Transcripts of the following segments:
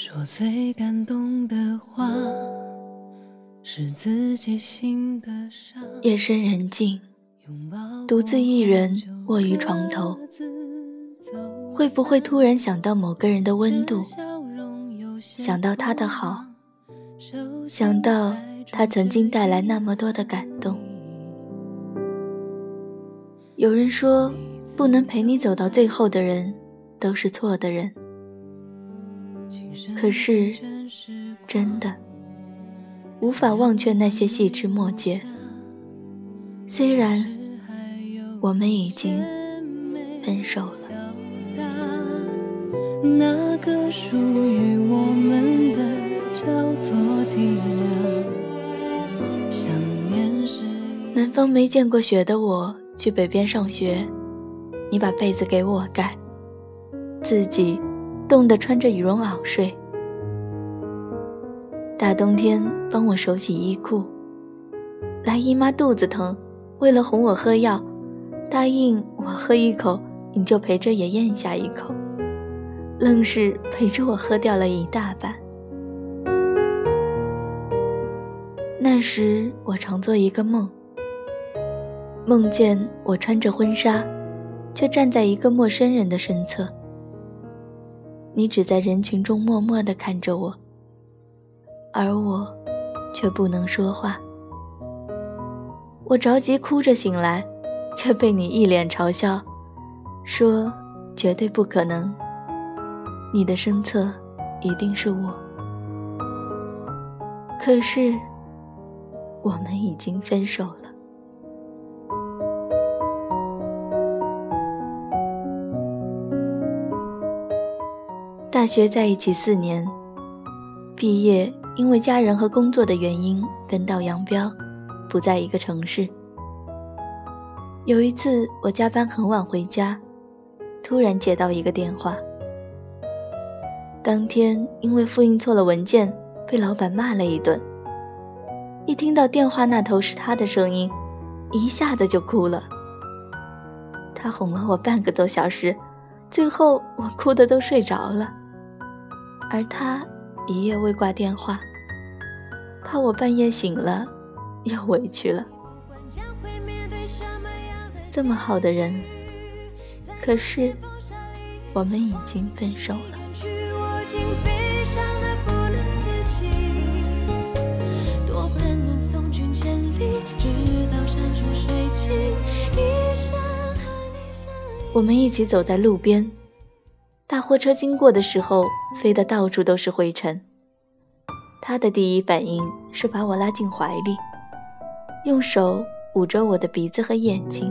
说最感动的话，是自己心的伤。夜深人静，独自一人卧于床头，会不会突然想到某个人的温度，想到他的好，想到他曾经带来那么多的感动？有人说，不能陪你走到最后的人，都是错的人。可是，真的无法忘却那些细枝末节。虽然我们已经分手了。那个属于我们的叫做体谅。想念是南方没见过雪的我去北边上学，你把被子给我盖，自己冻得穿着羽绒袄睡。大冬天帮我手洗衣裤，来姨妈肚子疼，为了哄我喝药，答应我喝一口，你就陪着也咽下一口，愣是陪着我喝掉了一大半。那时我常做一个梦，梦见我穿着婚纱，却站在一个陌生人的身侧，你只在人群中默默地看着我。而我，却不能说话。我着急哭着醒来，却被你一脸嘲笑，说绝对不可能。你的身侧一定是我。可是，我们已经分手了。大学在一起四年，毕业。因为家人和工作的原因，分道扬镳，不在一个城市。有一次，我加班很晚回家，突然接到一个电话。当天因为复印错了文件，被老板骂了一顿。一听到电话那头是他的声音，一下子就哭了。他哄了我半个多小时，最后我哭的都睡着了，而他一夜未挂电话。怕我半夜醒了，又委屈了。这么好的人，可是我们已经分手了。我们一起走在路边，大货车经过的时候，飞得到处都是灰尘。他的第一反应是把我拉进怀里，用手捂着我的鼻子和眼睛。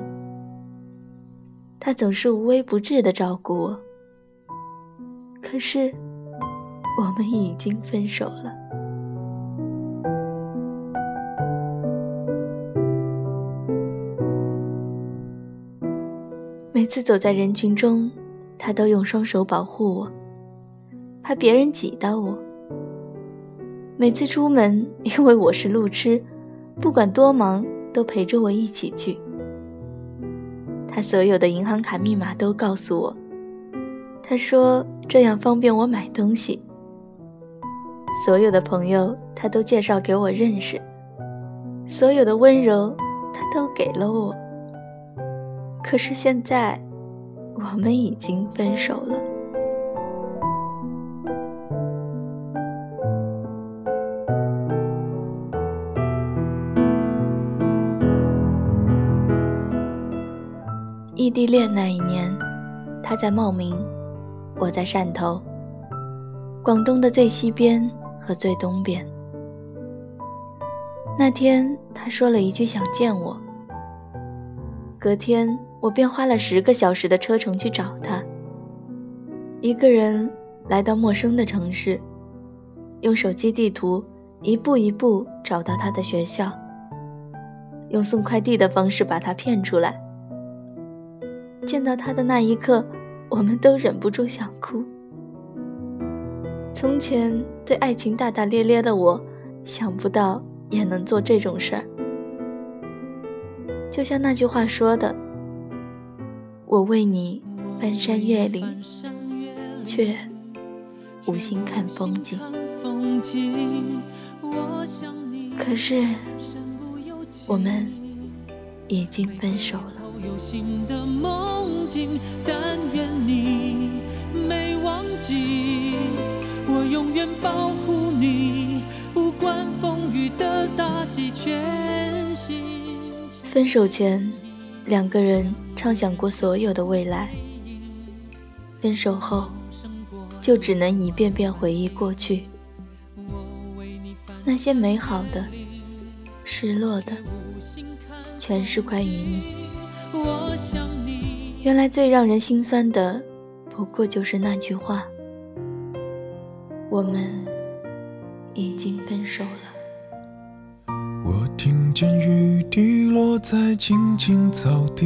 他总是无微不至的照顾我。可是，我们已经分手了。每次走在人群中，他都用双手保护我，怕别人挤到我。每次出门，因为我是路痴，不管多忙都陪着我一起去。他所有的银行卡密码都告诉我，他说这样方便我买东西。所有的朋友他都介绍给我认识，所有的温柔他都给了我。可是现在，我们已经分手了。异地恋那一年，他在茂名，我在汕头，广东的最西边和最东边。那天他说了一句想见我，隔天我便花了十个小时的车程去找他。一个人来到陌生的城市，用手机地图一步一步找到他的学校，用送快递的方式把他骗出来。见到他的那一刻，我们都忍不住想哭。从前对爱情大大咧咧的我，想不到也能做这种事儿。就像那句话说的：“我为你翻山越岭，却无心看风景。可是，我们已经分手了。分手前，两个人畅想过所有的未来。分手后，就只能一遍遍回忆过去。那些美好的、失落的，全是关于你。原来最让人心酸的，不过就是那句话：我们已经分手了。我听见雨滴落在青青草地，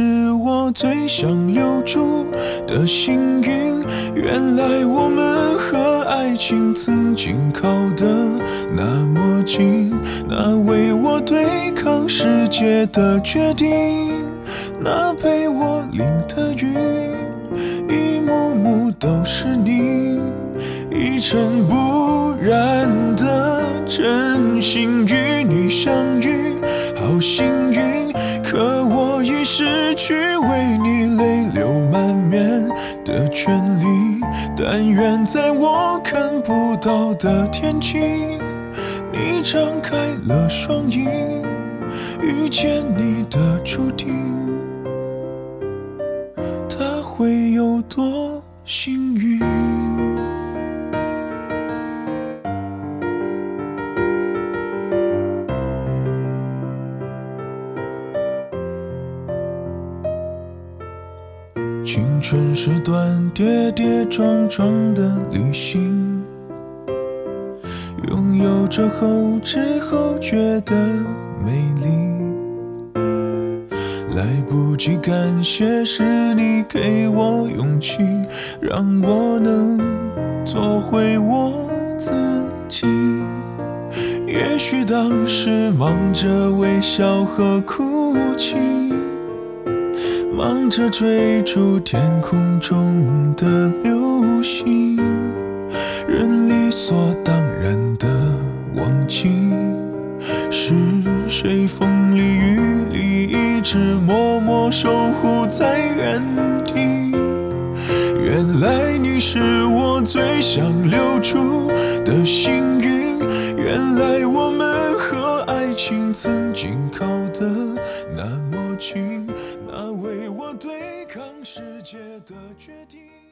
是我最想留住的幸运。原来我们和爱情曾经靠得那么近。那为我对抗世界的决定，那陪我淋的雨，一幕幕都是你。一尘不染的真心与权利。但愿在我看不到的天际，你张开了双翼，遇见你的注定，他会有多幸运？青春是段跌跌撞撞的旅行，拥有着后知后觉的美丽。来不及感谢，是你给我勇气，让我能做回我自己。也许当时忙着微笑和哭泣。忙着追逐天空中的流星，人理所当然的忘记，是谁风里雨里一直默默守护在原地。原来你是我最想留住的幸运，原来我们和爱情曾经靠得那么近。那为我对抗世界的决定。